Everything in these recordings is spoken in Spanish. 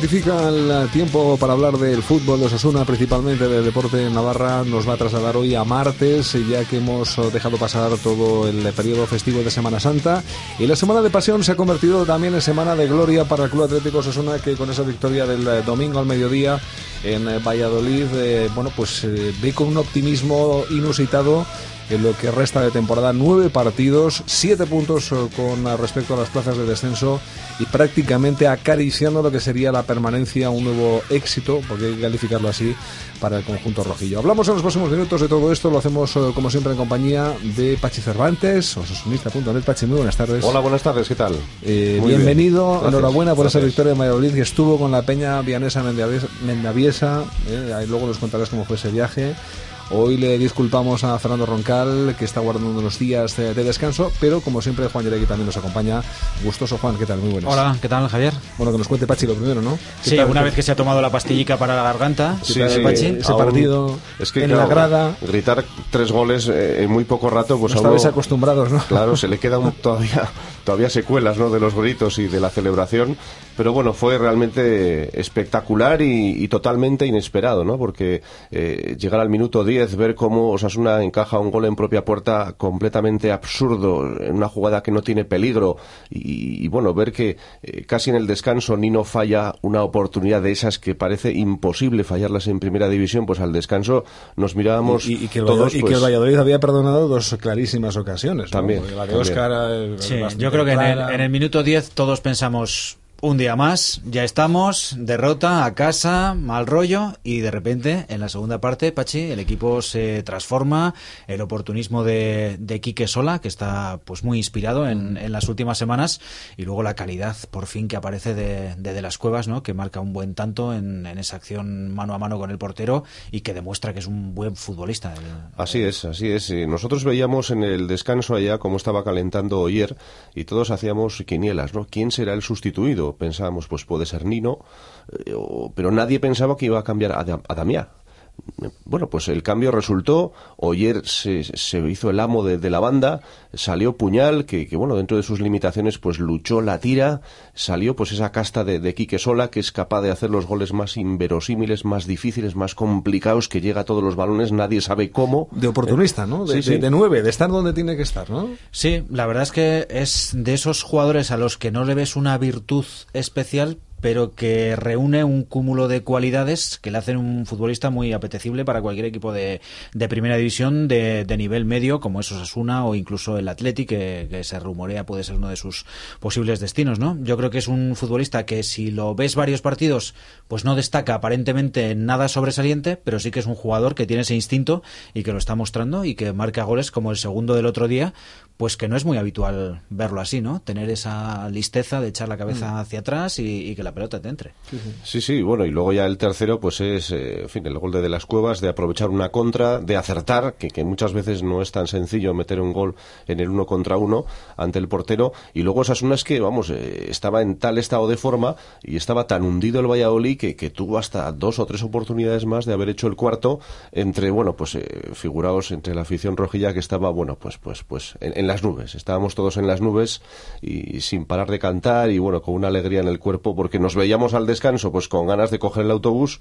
identifica el tiempo para hablar del fútbol de Osasuna, principalmente del deporte en Navarra, nos va a trasladar hoy a martes, ya que hemos dejado pasar todo el periodo festivo de Semana Santa. Y la Semana de Pasión se ha convertido también en Semana de Gloria para el Club Atlético Osasuna, que con esa victoria del domingo al mediodía en Valladolid, eh, bueno, pues eh, ve con un optimismo inusitado en lo que resta de temporada. Nueve partidos, siete puntos eh, con respecto a las plazas de descenso y prácticamente acariciando lo que sería la permanencia, un nuevo éxito, porque hay que calificarlo así, para el conjunto rojillo. Hablamos en los próximos minutos de todo esto, lo hacemos eh, como siempre en compañía de Pachi Cervantes, osasunista.net. Pachi, muy buenas tardes. Hola, buenas tardes, ¿qué tal? Eh, bienvenido, enhorabuena por esa victoria de Valladolid que estuvo con la Peña Vianesa Mendaviesa, ahí luego nos contarás cómo fue ese viaje. Hoy le disculpamos a Fernando Roncal, que está guardando unos días de, descanso, pero como siempre Juan Yeregui también nos acompaña. Gustoso Juan, ¿qué tal? Muy buenas. Hola, ¿qué tal Javier? Bueno, que nos cuente Pachi lo primero, ¿no? Sí, una vez que se ha tomado la pastillica para la garganta, sí, Pachi? ese partido es que, en la grada. Gritar tres goles eh, en muy poco rato, pues no estabais acostumbrados, ¿no? Claro, se le quedan todavía, todavía secuelas ¿no? de los gritos y de la celebración, pero bueno, fue realmente espectacular y, totalmente inesperado, ¿no? Porque eh, llegar al minuto 10 ver cómo Osasuna encaja un gol en propia puerta completamente absurdo, en una jugada que no tiene peligro, y, bueno, ver que eh, casi en el descanso Nino falla una oportunidad de esas que parece imposible fallarlas en primera división, pues al descanso nos mirábamos y, que, el todos, y que el pues Valladolid había perdonado dos clarísimas ocasiones. También. La de Oscar, sí, yo creo que en el, en el minuto 10 todos pensamos un día más, ya estamos, derrota a casa, mal rollo y de repente en la segunda parte, Pachi, el equipo se transforma, el oportunismo de, de Quique Sola, que está pues muy inspirado en, en, las últimas semanas y luego la calidad por fin que aparece de, de, las Cuevas, ¿no? que marca un buen tanto en, en, esa acción mano a mano con el portero y que demuestra que es un buen futbolista. así es, así es. Nosotros veíamos en el descanso allá cómo estaba calentando ayer y todos hacíamos quinielas, ¿no? ¿Quién será el sustituido? Pensábamos, pues puede ser Nino, eh, pero nadie pensaba que iba a cambiar a, a Damián bueno, pues el cambio resultó, Oyer se, se hizo el amo de, la banda, salió Puñal, que, bueno, dentro de sus limitaciones, pues luchó la tira, salió pues esa casta de, de Quique Sola, que es capaz de hacer los goles más inverosímiles, más difíciles, más complicados, que llega a todos los balones, nadie sabe cómo. De oportunista, ¿no? De, de nueve, de estar donde tiene que estar, ¿no? Sí, la verdad es que es de esos jugadores a los que no le ves una virtud especial, pero que reúne un cúmulo de cualidades que le hacen un futbolista muy apetecible para cualquier equipo de, de primera división de, de, nivel medio, como es Osasuna o incluso el Atleti, que, que, se rumorea puede ser uno de sus posibles destinos, ¿no? Yo creo que es un futbolista que si lo ves varios partidos, pues no destaca aparentemente nada sobresaliente, pero sí que es un jugador que tiene ese instinto y que lo está mostrando y que marca goles como el segundo del otro día, pues que no es muy habitual verlo así, ¿no? Tener esa listeza de echar la cabeza mm. hacia atrás y, y, que la pelota te entre. Sí sí. bueno, y luego ya el tercero, pues es, eh, en fin, el gol de, de, las cuevas, de aprovechar una contra, de acertar, que, que, muchas veces no es tan sencillo meter un gol en el uno contra uno ante el portero, y luego esas unas que, vamos, eh, estaba en tal estado de forma y estaba tan hundido el Valladolid que, que, tuvo hasta dos o tres oportunidades más de haber hecho el cuarto entre, bueno, pues eh, figuraos entre la afición rojilla que estaba, bueno, pues, pues, pues en, en las nubes. Estábamos todos en las nubes y sin parar de cantar y bueno, con una alegría en el cuerpo porque nos veíamos al descanso pues con ganas de coger el autobús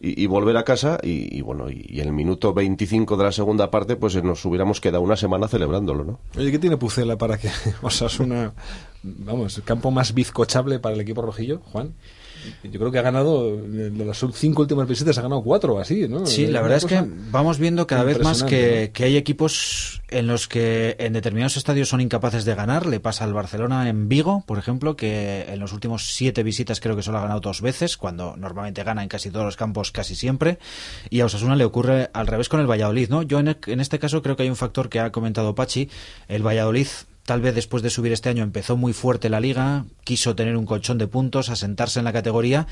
y, volver a casa y, bueno, y, el minuto 25 de la segunda parte pues nos hubiéramos quedado una semana celebrándolo, ¿no? Oye, ¿qué tiene Pucela para que una vamos, campo más bizcochable para el equipo rojillo, Juan? Yo creo que ha ganado, de las cinco últimas visitas, ha ganado cuatro, así, ¿no? Sí, la verdad es que vamos viendo cada vez más que, que, hay equipos en los que en determinados estadios son incapaces de ganar. Le pasa al Barcelona en Vigo, por ejemplo, que en los últimos siete visitas creo que solo ha ganado dos veces, cuando normalmente gana en casi todos los campos, casi siempre. Y a Osasuna le ocurre al revés con el Valladolid, ¿no? Yo en, en este caso creo que hay un factor que ha comentado Pachi. El Valladolid Tal vez después de subir este año empezó muy fuerte la liga, quiso tener un colchón de puntos, asentarse en la categoría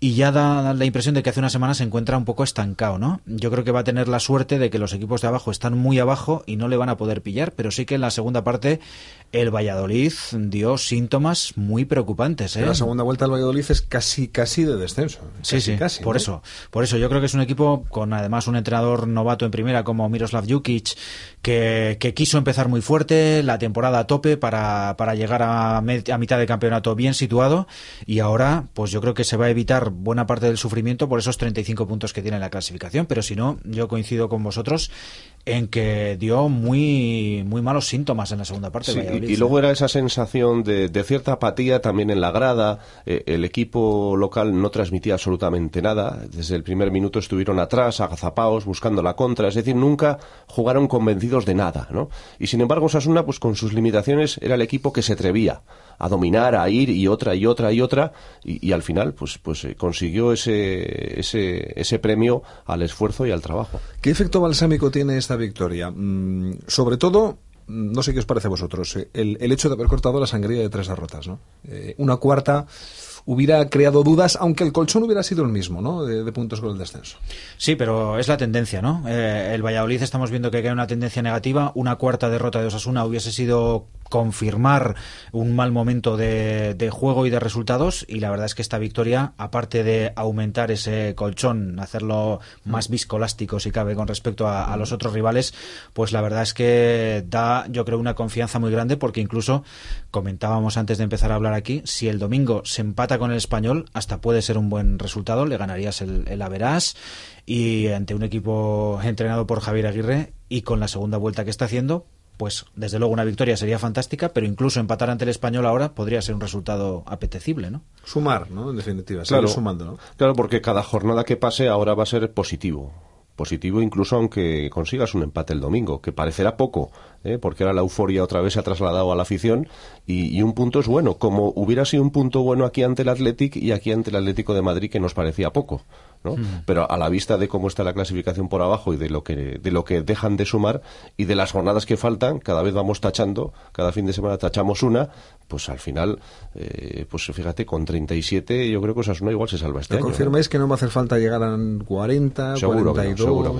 y ya da la impresión de que hace una semana se encuentra un poco estancado, ¿no? Yo creo que va a tener la suerte de que los equipos de abajo están muy abajo y no le van a poder pillar, pero sí que en la segunda parte el Valladolid dio síntomas muy preocupantes. ¿eh? La segunda vuelta del Valladolid es casi casi de descenso. sí, sí, casi, por eso. Por eso yo creo que es un equipo con además un entrenador novato en primera como Miroslav Jukic que, que quiso empezar muy fuerte, la temporada a tope para, para llegar a, a mitad de campeonato bien situado y ahora pues yo creo que se va a evitar buena parte del sufrimiento por esos 35 puntos que tiene la clasificación, pero si no, yo coincido con vosotros en que dio muy, muy malos síntomas en la segunda parte. y, luego era esa sensación de, cierta apatía también en la grada. Eh, el equipo local no transmitía absolutamente nada. Desde el primer minuto estuvieron atrás, agazapaos, buscando la contra. Es decir, nunca jugaron convencidos de nada. ¿no? Y sin embargo, Sasuna, pues con sus limitaciones, era el equipo que se atrevía a dominar, a ir y otra y otra y otra. Y, al final, pues, pues eh, consiguió ese, ese, ese premio al esfuerzo y al trabajo. ¿Qué efecto balsámico tiene esta victoria? Mm, sobre todo, mm, no sé qué os parece a vosotros, eh, el, el, hecho de haber cortado la sangría de tres derrotas, ¿no? Eh, una cuarta hubiera creado dudas, aunque el colchón hubiera sido el mismo, ¿no? De, puntos con el descenso. Sí, pero es la tendencia, ¿no? Eh, el Valladolid estamos viendo que hay una tendencia negativa. Una cuarta derrota de Osasuna hubiese sido confirmar un mal momento de, juego y de resultados y la verdad es que esta victoria aparte de aumentar ese colchón hacerlo más viscolástico si cabe con respecto a, los otros rivales pues la verdad es que da yo creo una confianza muy grande porque incluso comentábamos antes de empezar a hablar aquí si el domingo se empata con el español hasta puede ser un buen resultado le ganarías el, el Averás y ante un equipo entrenado por Javier Aguirre y con la segunda vuelta que está haciendo pues desde luego una victoria sería fantástica, pero incluso empatar ante el español ahora podría ser un resultado apetecible, ¿no? Sumar, ¿no? En definitiva, claro, sumando, ¿no? Claro, porque cada jornada que pase ahora va a ser positivo. Positivo incluso aunque consigas un empate el domingo, que parecerá poco, ¿eh? porque ahora la euforia otra vez se ha trasladado a la afición y, un punto es bueno, como hubiera sido un punto bueno aquí ante el Athletic y aquí ante el Atlético de Madrid que nos parecía poco. Pero a la vista de cómo está la clasificación por abajo y de lo que de lo que dejan de sumar y de las jornadas que faltan, cada vez vamos tachando, cada fin de semana tachamos una, pues al final, eh, pues fíjate, con 37 yo creo que una igual se salva este ¿Me confirmáis que no va a hacer falta llegar a 40, seguro 42?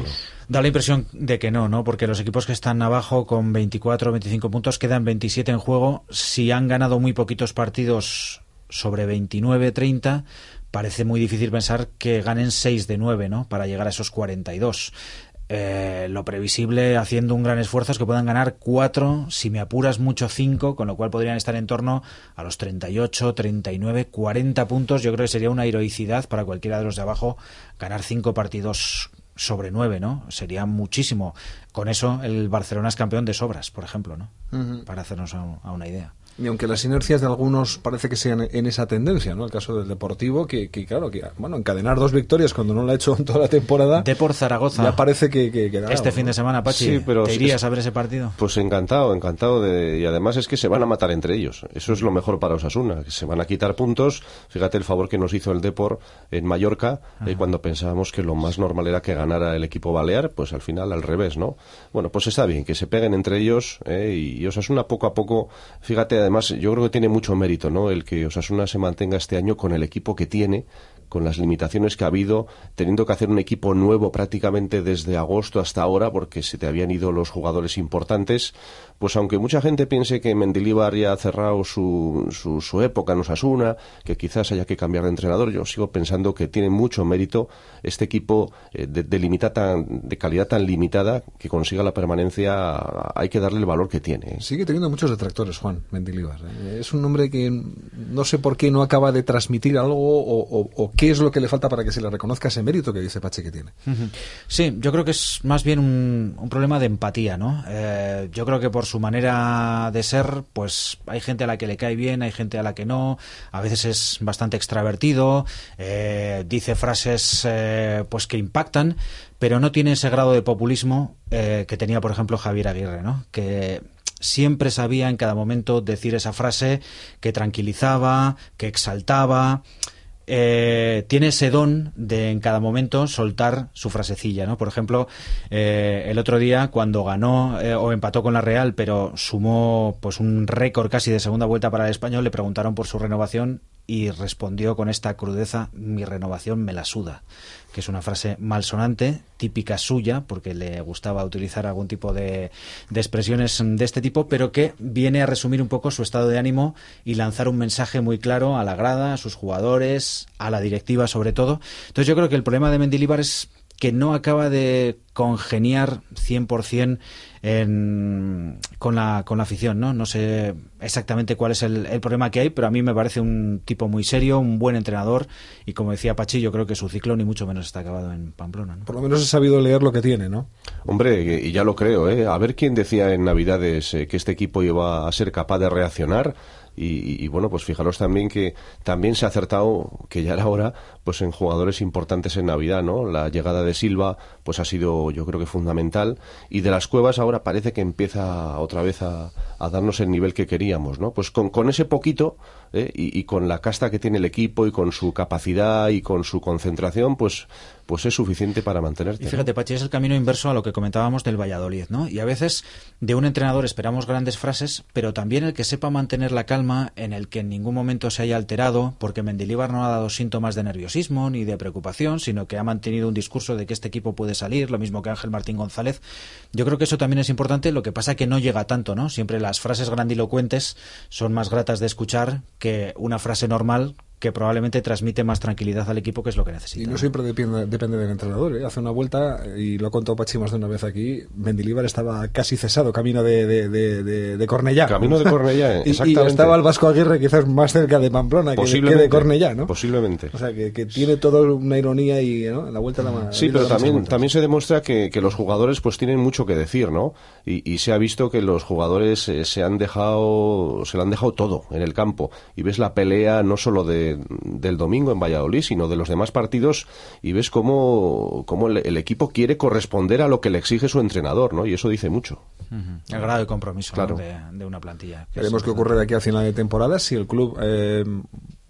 Da la impresión de que no, ¿no? Porque los equipos que están abajo con 24 25 puntos quedan 27 en juego. Si han ganado muy poquitos partidos sobre 29, 30, parece muy difícil pensar que ganen 6 de 9, ¿no? Para llegar a esos 42. Eh, lo previsible, haciendo un gran esfuerzo, es que puedan ganar 4, si me apuras mucho 5, con lo cual podrían estar en torno a los 38, 39, 40 puntos. Yo creo que sería una heroicidad para cualquiera de los de abajo ganar 5 partidos sobre 9, ¿no? Sería muchísimo. Con eso el Barcelona es campeón de sobras, por ejemplo, ¿no? Para hacernos a una idea. Y aunque las inercias de algunos parece que sean en esa tendencia, ¿no? El caso del Deportivo, que, claro, que bueno, encadenar dos victorias cuando no lo ha hecho en toda la temporada. De por Zaragoza. Ya parece que. que, este fin de semana, Pachi. Sí, pero ¿Te irías a ver ese partido? Pues encantado, encantado. De, y además es que se van a matar entre ellos. Eso es lo mejor para Osasuna, que se van a quitar puntos. Fíjate el favor que nos hizo el Depor en Mallorca, eh, cuando pensábamos que lo más normal era que ganara el equipo balear, pues al final al revés, ¿no? Bueno, pues está bien, que se peguen entre ellos eh, y Osasuna poco a poco, fíjate, además, yo creo que tiene mucho mérito, ¿no? El que Osasuna se mantenga este año con el equipo que tiene, con las limitaciones que ha habido, teniendo que hacer un equipo nuevo prácticamente desde agosto hasta ahora, porque se te habían ido los jugadores importantes, pues aunque mucha gente piense que Mendilibar ya ha cerrado su, su, época en Osasuna, que quizás haya que cambiar de entrenador, yo sigo pensando que tiene mucho mérito este equipo eh, de, de, tan, de calidad tan limitada que consiga la permanencia, hay que darle el valor que tiene. ¿eh? Sigue teniendo muchos detractores, Juan Mendilibar. ¿eh? Es un hombre que no sé por qué no acaba de transmitir algo o, qué es lo que le falta para que se le reconozca ese mérito que dice Pache que tiene. Sí, yo creo que es más bien un, problema de empatía, ¿no? yo creo que por su manera de ser, pues hay gente a la que le cae bien, hay gente a la que no, a veces es bastante extravertido, eh, dice frases eh, pues que impactan, pero no tiene ese grado de populismo eh, que tenía, por ejemplo, Javier Aguirre, ¿no? Que siempre sabía en cada momento decir esa frase que tranquilizaba, que exaltaba. Eh, tiene ese don de en cada momento soltar su frasecilla, ¿no? Por ejemplo, eh, el otro día cuando ganó eh, o empató con la Real, pero sumó pues un récord casi de segunda vuelta para el español, le preguntaron por su renovación y respondió con esta crudeza, mi renovación me la suda, que es una frase malsonante, típica suya, porque le gustaba utilizar algún tipo de, de expresiones de este tipo, pero que viene a resumir un poco su estado de ánimo y lanzar un mensaje muy claro a la grada, a sus jugadores, a la directiva sobre todo. Entonces yo creo que el problema de Mendilibar es que no acaba de congeniar 100% en, con, la, con la afición, ¿no? No sé exactamente cuál es el, problema que hay, pero a mí me parece un tipo muy serio, un buen entrenador y como decía Pachi, yo creo que su ciclo ni mucho menos está acabado en Pamplona. Por lo menos he sabido leer lo que tiene, ¿no? Hombre, y ya lo creo, ¿eh? A ver quién decía en Navidades eh, que este equipo iba a ser capaz de reaccionar y, bueno, pues fijaros también que también se ha acertado, que ya era hora, pues en jugadores importantes en Navidad, ¿no? La llegada de Silva, pues ha sido yo creo que fundamental. Y de las cuevas ahora parece que empieza otra vez a, darnos el nivel que queríamos, ¿no? Pues con, con ese poquito ¿eh? y, y, con la casta que tiene el equipo y con su capacidad y con su concentración, pues pues es suficiente para mantenerte. Y fíjate, Pachi, es el camino inverso a lo que comentábamos del Valladolid, ¿no? Y a veces de un entrenador esperamos grandes frases, pero también el que sepa mantener la calma, en el que en ningún momento se haya alterado, porque Mendilibar no ha dado síntomas de nerviosismo ni de preocupación, sino que ha mantenido un discurso de que este equipo puede salir, lo mismo que Ángel Martín González. Yo creo que eso también es importante, lo que pasa que no llega tanto, ¿no? Siempre las frases grandilocuentes son más gratas de escuchar que una frase normal que probablemente transmite más tranquilidad al equipo, que es lo que necesita. Y no siempre depende, depende del entrenador. ¿eh? Hace una vuelta, y lo ha contado Pachi más de una vez aquí, Mendilibar estaba casi cesado, camino de, de, de, de Cornellá. Camino de Cornellá, exactamente. Y, estaba el Vasco Aguirre quizás más cerca de Pamplona que, de Cornellá, ¿no? Posiblemente. O sea, que, tiene todo una ironía y ¿no? la vuelta la Sí, pero también, también se demuestra que, que, los jugadores pues tienen mucho que decir, ¿no? Y, y se ha visto que los jugadores eh, se han dejado, se lo han dejado todo en el campo. Y ves la pelea no solo de, del domingo en Valladolid, sino de los demás partidos y ves cómo, cómo el, equipo quiere corresponder a lo que le exige su entrenador, ¿no? Y eso dice mucho. El grado de compromiso de, una plantilla. Veremos qué ocurre de aquí a final de temporada, si el club eh,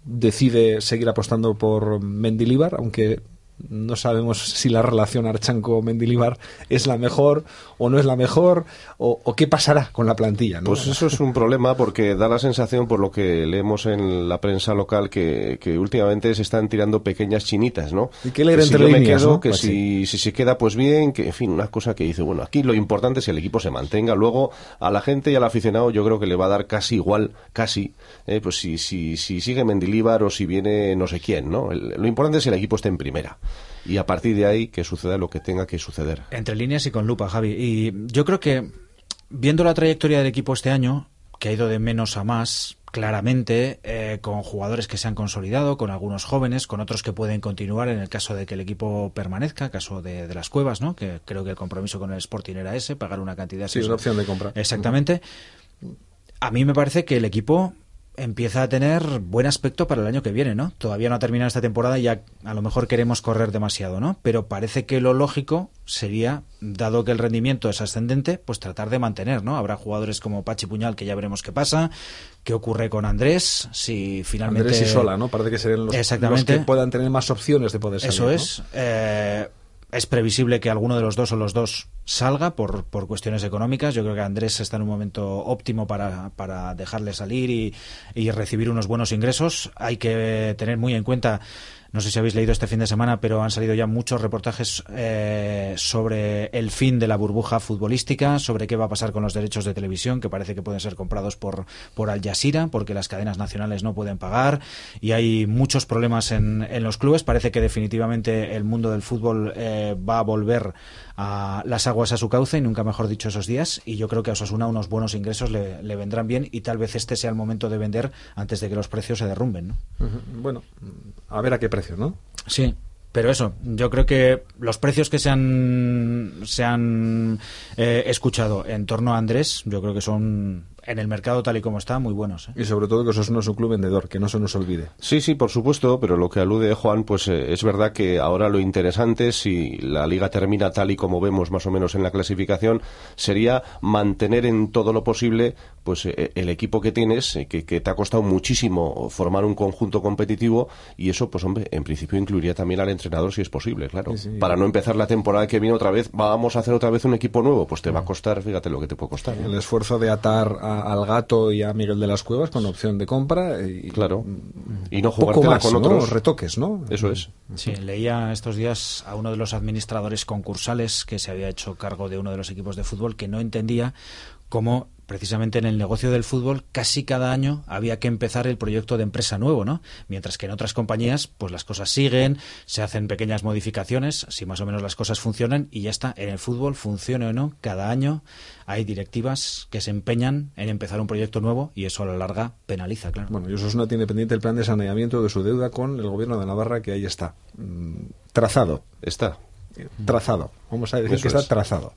decide seguir apostando por Mendilibar, aunque no sabemos si la relación Archanco-Mendilibar es la mejor o no es la mejor o, qué pasará con la plantilla. Pues eso es un problema porque da la sensación, por lo que leemos en la prensa local, que, últimamente se están tirando pequeñas chinitas, ¿no? Y que leer entre líneas, Que pues si, si, se queda, pues bien, que en fin, una cosa que dice, bueno, aquí lo importante es que el equipo se mantenga. Luego, a la gente y al aficionado yo creo que le va a dar casi igual, casi, eh, pues si, si, si sigue Mendilibar o si viene no sé quién, ¿no? lo importante es que el equipo esté en primera y a partir de ahí que suceda lo que tenga que suceder. Entre líneas y con lupa, Javi. Y yo creo que viendo la trayectoria del equipo este año, que ha ido de menos a más, claramente, eh, con jugadores que se han consolidado, con algunos jóvenes, con otros que pueden continuar en el caso de que el equipo permanezca, caso de, de las cuevas, ¿no? Que creo que el compromiso con el Sporting era ese, pagar una cantidad. Sí, es una opción de compra. Exactamente. A mí me parece que el equipo empieza a tener buen aspecto para el año que viene, ¿no? Todavía no ha terminado esta temporada y ya a lo mejor queremos correr demasiado, ¿no? Pero parece que lo lógico sería, dado que el rendimiento es ascendente, pues tratar de mantener, ¿no? Habrá jugadores como Pachi Puñal que ya veremos qué pasa, qué ocurre con Andrés, si finalmente... Andrés y Sola, ¿no? Parece que serían los, Exactamente. que puedan tener más opciones de poder salir, Eso es. Eh, es previsible que alguno de los dos o los dos salga por, por cuestiones económicas. Yo creo que Andrés está en un momento óptimo para, para dejarle salir y, y recibir unos buenos ingresos. Hay que tener muy en cuenta no sé si habéis leído este fin de semana, pero han salido ya muchos reportajes eh, sobre el fin de la burbuja futbolística, sobre qué va a pasar con los derechos de televisión, que parece que pueden ser comprados por, por Al Jazeera, porque las cadenas nacionales no pueden pagar, y hay muchos problemas en, en los clubes. Parece que definitivamente el mundo del fútbol eh, va a volver a las aguas a su cauce, y nunca mejor dicho esos días, y yo creo que a Osasuna unos buenos ingresos le, le vendrán bien, y tal vez este sea el momento de vender antes de que los precios se derrumben. ¿no? Bueno, a ver a qué precio ¿no? Sí, pero eso, yo creo que los precios que se han, se han eh, escuchado en torno a Andrés, yo creo que son en el mercado tal y como está, muy buenos. ¿eh? Y sobre todo que eso no es un club vendedor, que no se nos olvide. Sí, sí, por supuesto, pero lo que alude Juan, pues eh, es verdad que ahora lo interesante, si la liga termina tal y como vemos más o menos en la clasificación, sería mantener en todo lo posible pues eh, el equipo que tienes, que, te ha costado muchísimo formar un conjunto competitivo y eso, pues hombre, en principio incluiría también al entrenador si es posible, claro. Para no empezar la temporada que viene otra vez, vamos a hacer otra vez un equipo nuevo, pues te va a costar, fíjate lo que te puede costar. El esfuerzo de atar a al gato y a Miguel de las Cuevas con opción de compra. Y, claro. Y no más, con ¿no? otros. retoques, ¿no? Eso es. Sí, leía estos días a uno de los administradores concursales que se había hecho cargo de uno de los equipos de fútbol que no entendía cómo precisamente en el negocio del fútbol casi cada año había que empezar el proyecto de empresa nuevo, ¿no? Mientras que en otras compañías pues las cosas siguen, se hacen pequeñas modificaciones, si más o menos las cosas funcionan y ya está. En el fútbol, funcione o no, cada año hay directivas que se empeñan en empezar un proyecto nuevo y eso a la larga penaliza, claro. Bueno, y Osasuna tiene pendiente el plan de saneamiento de su deuda con el gobierno de Navarra, que ahí está. mm, trazado. Está. Trazado. Vamos a decir Eso que está es. trazado.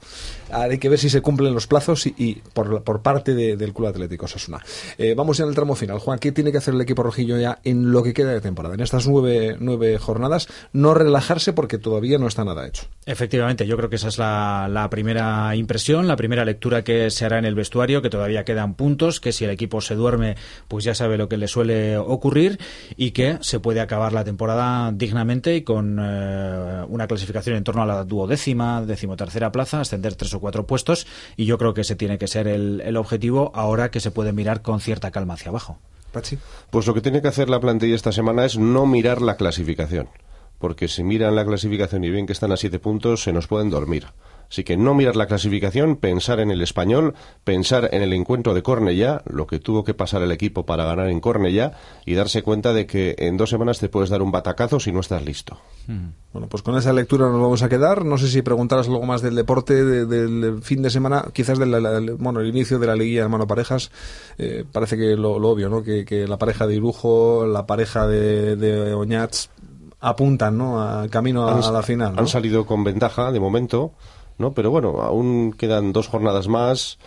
Hay que ver si se cumplen los plazos y, y por, por parte de- del Club Atlético Osasuna. Eh, vamos ya en el tramo final. Juan, ¿qué tiene que hacer el equipo rojillo ya en lo que queda de temporada? En estas nueve, nueve jornadas, no relajarse porque todavía no está nada hecho. Efectivamente, yo creo que esa es la, la primera impresión, la primera lectura que se hará en el vestuario, que todavía quedan puntos, que si el equipo se duerme, pues ya sabe lo que le suele ocurrir y que se puede acabar la temporada dignamente y con eh, una clasificación en torno a la duodécima, decimotercera plaza, ascender tres o cuatro puestos y yo creo que ese tiene que ser el, el objetivo ahora que se puede mirar con cierta calma hacia abajo. Pachi. Pues lo que tiene que hacer la plantilla esta semana es no mirar la clasificación. Porque si miran la clasificación y ven que están a siete puntos, se nos pueden dormir. Así que no mirar la clasificación, pensar en el español, pensar en el encuentro de Cornellá, lo que tuvo que pasar el equipo para ganar en Cornellá, y darse cuenta de que en dos semanas te puedes dar un batacazo si no estás listo. Bueno, pues con esa lectura nos vamos a quedar. No sé si preguntaras algo más del deporte, de- del fin de semana, quizás del bueno, el inicio de la liguilla de mano parejas. Eh, parece que lo, lo obvio, ¿no? Que, que la pareja de Irujo, la pareja de, de Oñats apuntan, ¿no? Al camino a, Han- a la final. ¿no? Han salido con ventaja de momento, ¿no? Pero bueno, aún quedan dos jornadas más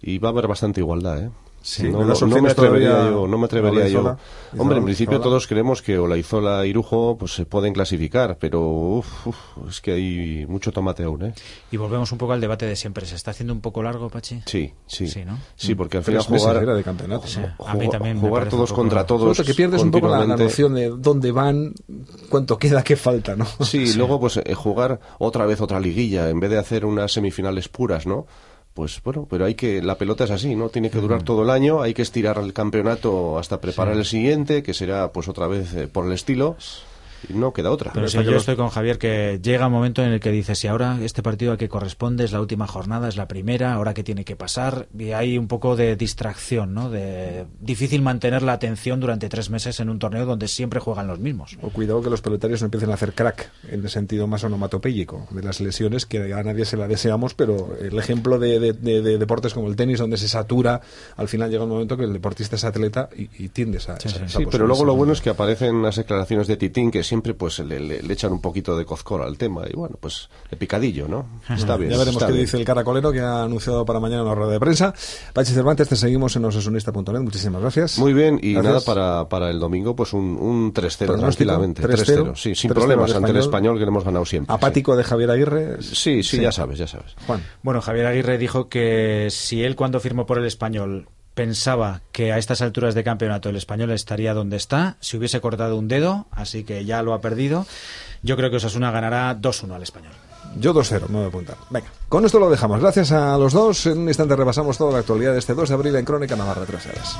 y va a haber bastante igualdad, ¿eh? Sí, no, ¿me das no- no me atrevería todavía yo, no me atrevería yo. Hombre, en principio todos creemos que Olaizola y Irujo pues se pueden clasificar, pero uf, uf, es que hay mucho tomate aún, ¿eh? Y volvemos un poco al debate de siempre. ¿Se está haciendo un poco largo, Pachi? Sí, sí. Sí, ¿no? Sí, porque al final jugar, era de campeonato. Sí. ¿no? A mí jugar- también jugar todos contra todos. Que pierdes un poco la, la noción de dónde van, cuánto queda, qué falta, ¿no? Sí, y luego pues eh, jugar otra vez otra liguilla en vez de hacer unas semifinales puras, ¿no? Pues bueno, pero hay que la pelota es así, ¿no? Tiene que durar todo el año, hay que estirar el campeonato hasta preparar el siguiente, que será pues otra vez eh, por el estilo no queda otra. Pero sí, yo estoy con Javier que llega un momento en el que dice si ahora este partido a que corresponde es la última jornada, es la primera, ahora que tiene que pasar y hay un poco de distracción, ¿no? De difícil mantener la atención durante tres meses en un torneo donde siempre juegan los mismos. O cuidado que los pelotarios no empiecen a hacer crack en el sentido más onomatopéyico de las lesiones, que a nadie se la deseamos, pero el ejemplo de, de- de- de deportes como el tenis, donde se satura, al final llega un momento que el deportista es atleta y, y tiendes a esa, esa Sí, pero luego lo bueno es que aparecen las declaraciones de Titín que siempre pues le, le- le echan un poquito de cozcora al tema y bueno, pues de picadillo, ¿no? Está bien. Ya veremos qué bien. dice el caracolero que ha anunciado para mañana una rueda de prensa. Pachi Cervantes, te seguimos en osasunista.net. Muchísimas gracias. Muy bien, y Gracias. nada, para, para el domingo, pues un, un 3-0 Pronóstico, tranquilamente. 3-0, 3-0, sí, sin 3-0 problemas ante el Español. que le hemos ganado siempre. Apático de Javier Aguirre. Sí, sí, sí, ya sabes, ya sabes. Juan. Bueno, Javier Aguirre dijo que si él cuando firmó por el español pensaba que a estas alturas de campeonato el español estaría donde está, se hubiese cortado un dedo, así que ya lo ha perdido. Yo creo que Osasuna ganará 2-1 al español. Yo 2-0, me voy a apuntar. Venga, con esto lo dejamos. Gracias a los dos. En un instante repasamos toda la actualidad de este 2 de abril en Crónica Navarra Traseras.